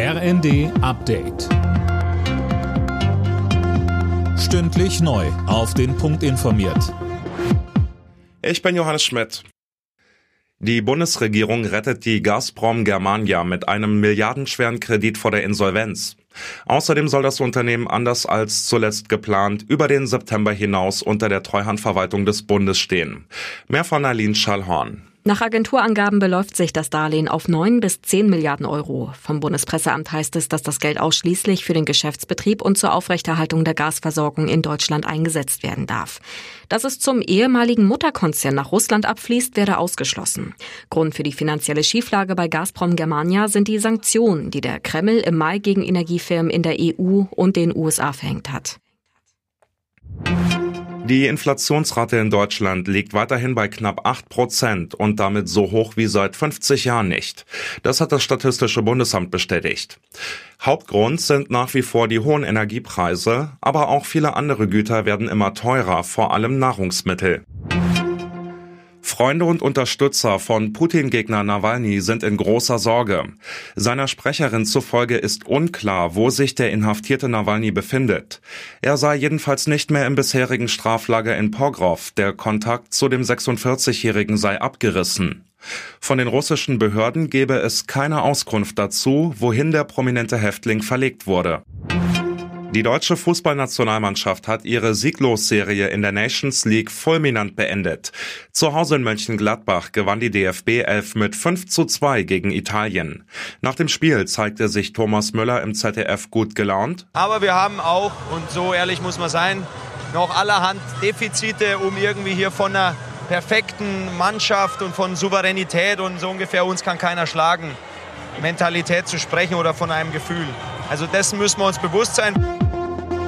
RND Update. Stündlich neu. Auf den Punkt informiert. Ich bin Johannes Schmidt. Die Bundesregierung rettet die Gazprom Germania mit einem milliardenschweren Kredit vor der Insolvenz. Außerdem soll das Unternehmen anders als zuletzt geplant über den September hinaus unter der Treuhandverwaltung des Bundes stehen. Mehr von Aline Schallhorn. Nach Agenturangaben beläuft sich das Darlehen auf 9 bis 10 Milliarden Euro. Vom Bundespresseamt heißt es, dass das Geld ausschließlich für den Geschäftsbetrieb und zur Aufrechterhaltung der Gasversorgung in Deutschland eingesetzt werden darf. Dass es zum ehemaligen Mutterkonzern nach Russland abfließt, werde ausgeschlossen. Grund für die finanzielle Schieflage bei Gazprom Germania sind die Sanktionen, die der Kreml im Mai gegen Energiefirmen in der EU und den USA verhängt hat. Die Inflationsrate in Deutschland liegt weiterhin bei knapp 8 Prozent und damit so hoch wie seit 50 Jahren nicht. Das hat das Statistische Bundesamt bestätigt. Hauptgrund sind nach wie vor die hohen Energiepreise, aber auch viele andere Güter werden immer teurer, vor allem Nahrungsmittel. Freunde und Unterstützer von Putin-Gegner Nawalny sind in großer Sorge. Seiner Sprecherin zufolge ist unklar, wo sich der inhaftierte Nawalny befindet. Er sei jedenfalls nicht mehr im bisherigen Straflager in Pogrov. Der Kontakt zu dem 46-Jährigen sei abgerissen. Von den russischen Behörden gebe es keine Auskunft dazu, wohin der prominente Häftling verlegt wurde. Die deutsche Fußballnationalmannschaft hat ihre Sieglosserie in der Nations League fulminant beendet. Zu Hause in Mönchengladbach gewann die DFB 11 mit 5 zu 2 gegen Italien. Nach dem Spiel zeigte sich Thomas Müller im ZDF gut gelaunt. Aber wir haben auch, und so ehrlich muss man sein, noch allerhand Defizite, um irgendwie hier von einer perfekten Mannschaft und von Souveränität und so ungefähr uns kann keiner schlagen, Mentalität zu sprechen oder von einem Gefühl. Also dessen müssen wir uns bewusst sein.